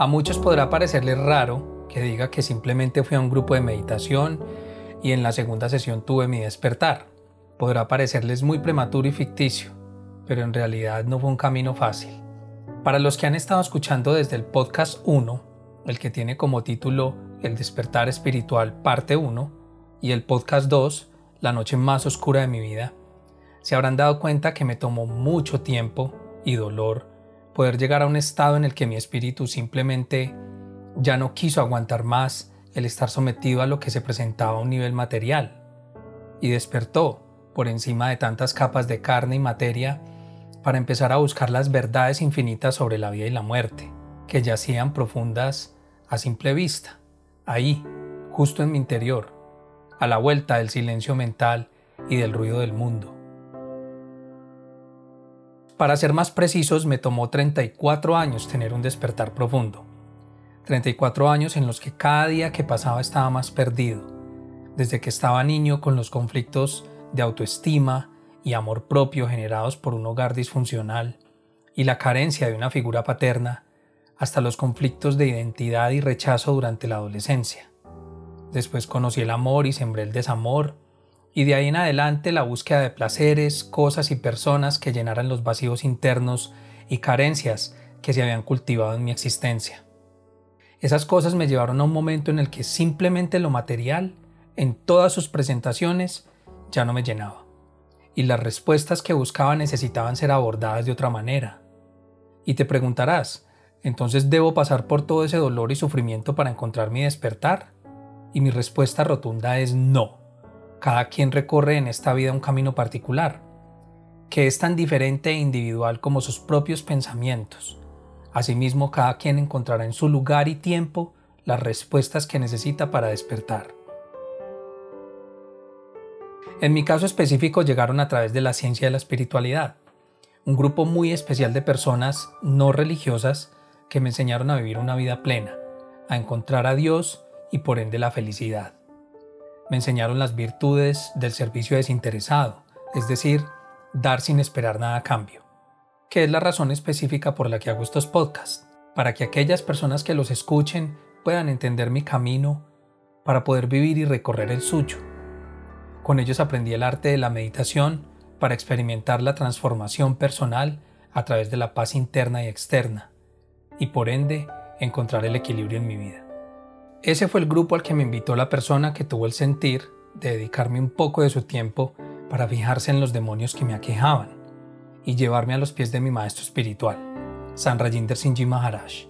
A muchos podrá parecerles raro que diga que simplemente fui a un grupo de meditación y en la segunda sesión tuve mi despertar. Podrá parecerles muy prematuro y ficticio, pero en realidad no fue un camino fácil. Para los que han estado escuchando desde el podcast 1, el que tiene como título El despertar espiritual parte 1, y el podcast 2, La noche más oscura de mi vida, se habrán dado cuenta que me tomó mucho tiempo y dolor poder llegar a un estado en el que mi espíritu simplemente ya no quiso aguantar más el estar sometido a lo que se presentaba a un nivel material, y despertó por encima de tantas capas de carne y materia para empezar a buscar las verdades infinitas sobre la vida y la muerte, que yacían profundas a simple vista, ahí, justo en mi interior, a la vuelta del silencio mental y del ruido del mundo. Para ser más precisos, me tomó 34 años tener un despertar profundo. 34 años en los que cada día que pasaba estaba más perdido, desde que estaba niño con los conflictos de autoestima y amor propio generados por un hogar disfuncional y la carencia de una figura paterna, hasta los conflictos de identidad y rechazo durante la adolescencia. Después conocí el amor y sembré el desamor, y de ahí en adelante la búsqueda de placeres, cosas y personas que llenaran los vacíos internos y carencias que se habían cultivado en mi existencia. Esas cosas me llevaron a un momento en el que simplemente lo material, en todas sus presentaciones, ya no me llenaba. Y las respuestas que buscaba necesitaban ser abordadas de otra manera. Y te preguntarás, ¿entonces debo pasar por todo ese dolor y sufrimiento para encontrar mi despertar? Y mi respuesta rotunda es no. Cada quien recorre en esta vida un camino particular, que es tan diferente e individual como sus propios pensamientos. Asimismo, cada quien encontrará en su lugar y tiempo las respuestas que necesita para despertar. En mi caso específico llegaron a través de la ciencia de la espiritualidad, un grupo muy especial de personas no religiosas que me enseñaron a vivir una vida plena, a encontrar a Dios y por ende la felicidad me enseñaron las virtudes del servicio desinteresado, es decir, dar sin esperar nada a cambio, que es la razón específica por la que hago estos podcasts, para que aquellas personas que los escuchen puedan entender mi camino para poder vivir y recorrer el suyo. Con ellos aprendí el arte de la meditación para experimentar la transformación personal a través de la paz interna y externa, y por ende encontrar el equilibrio en mi vida. Ese fue el grupo al que me invitó la persona que tuvo el sentir de dedicarme un poco de su tiempo para fijarse en los demonios que me aquejaban y llevarme a los pies de mi maestro espiritual, San Rajinder Singh Maharaj.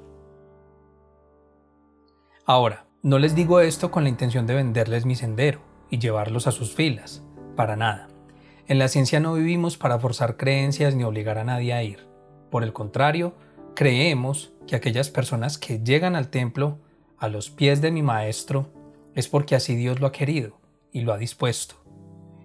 Ahora, no les digo esto con la intención de venderles mi sendero y llevarlos a sus filas, para nada. En la ciencia no vivimos para forzar creencias ni obligar a nadie a ir. Por el contrario, creemos que aquellas personas que llegan al templo a los pies de mi Maestro es porque así Dios lo ha querido y lo ha dispuesto,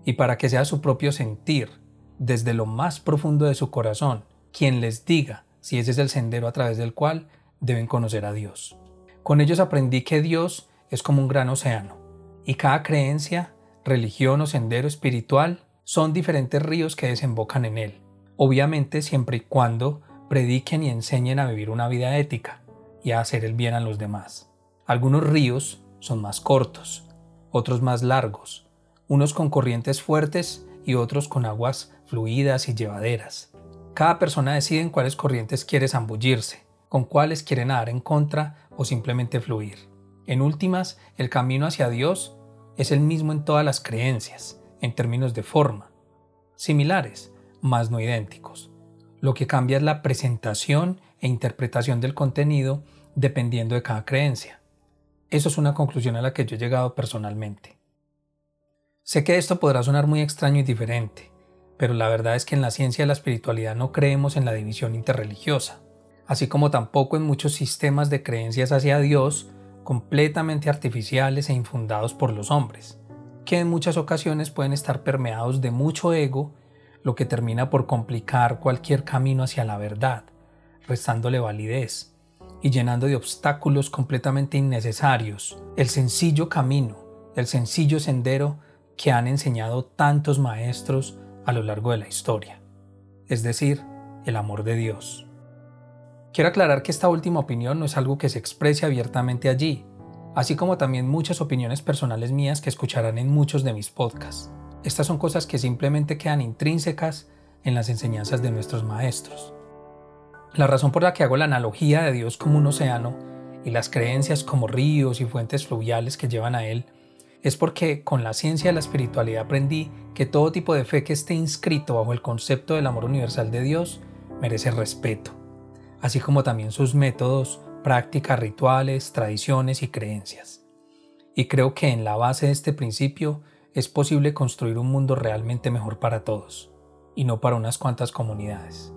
y para que sea su propio sentir, desde lo más profundo de su corazón, quien les diga si ese es el sendero a través del cual deben conocer a Dios. Con ellos aprendí que Dios es como un gran océano, y cada creencia, religión o sendero espiritual son diferentes ríos que desembocan en él, obviamente siempre y cuando prediquen y enseñen a vivir una vida ética y a hacer el bien a los demás. Algunos ríos son más cortos, otros más largos, unos con corrientes fuertes y otros con aguas fluidas y llevaderas. Cada persona decide en cuáles corrientes quiere zambullirse, con cuáles quiere nadar en contra o simplemente fluir. En últimas, el camino hacia Dios es el mismo en todas las creencias, en términos de forma, similares, mas no idénticos. Lo que cambia es la presentación e interpretación del contenido dependiendo de cada creencia. Eso es una conclusión a la que yo he llegado personalmente. Sé que esto podrá sonar muy extraño y diferente, pero la verdad es que en la ciencia de la espiritualidad no creemos en la división interreligiosa, así como tampoco en muchos sistemas de creencias hacia Dios completamente artificiales e infundados por los hombres, que en muchas ocasiones pueden estar permeados de mucho ego, lo que termina por complicar cualquier camino hacia la verdad, restándole validez y llenando de obstáculos completamente innecesarios el sencillo camino, el sencillo sendero que han enseñado tantos maestros a lo largo de la historia, es decir, el amor de Dios. Quiero aclarar que esta última opinión no es algo que se exprese abiertamente allí, así como también muchas opiniones personales mías que escucharán en muchos de mis podcasts. Estas son cosas que simplemente quedan intrínsecas en las enseñanzas de nuestros maestros. La razón por la que hago la analogía de Dios como un océano y las creencias como ríos y fuentes fluviales que llevan a Él es porque con la ciencia de la espiritualidad aprendí que todo tipo de fe que esté inscrito bajo el concepto del amor universal de Dios merece respeto así como también sus métodos, prácticas, rituales, tradiciones y creencias. Y creo que en la base de este principio es posible construir un mundo realmente mejor para todos, y no para unas cuantas comunidades.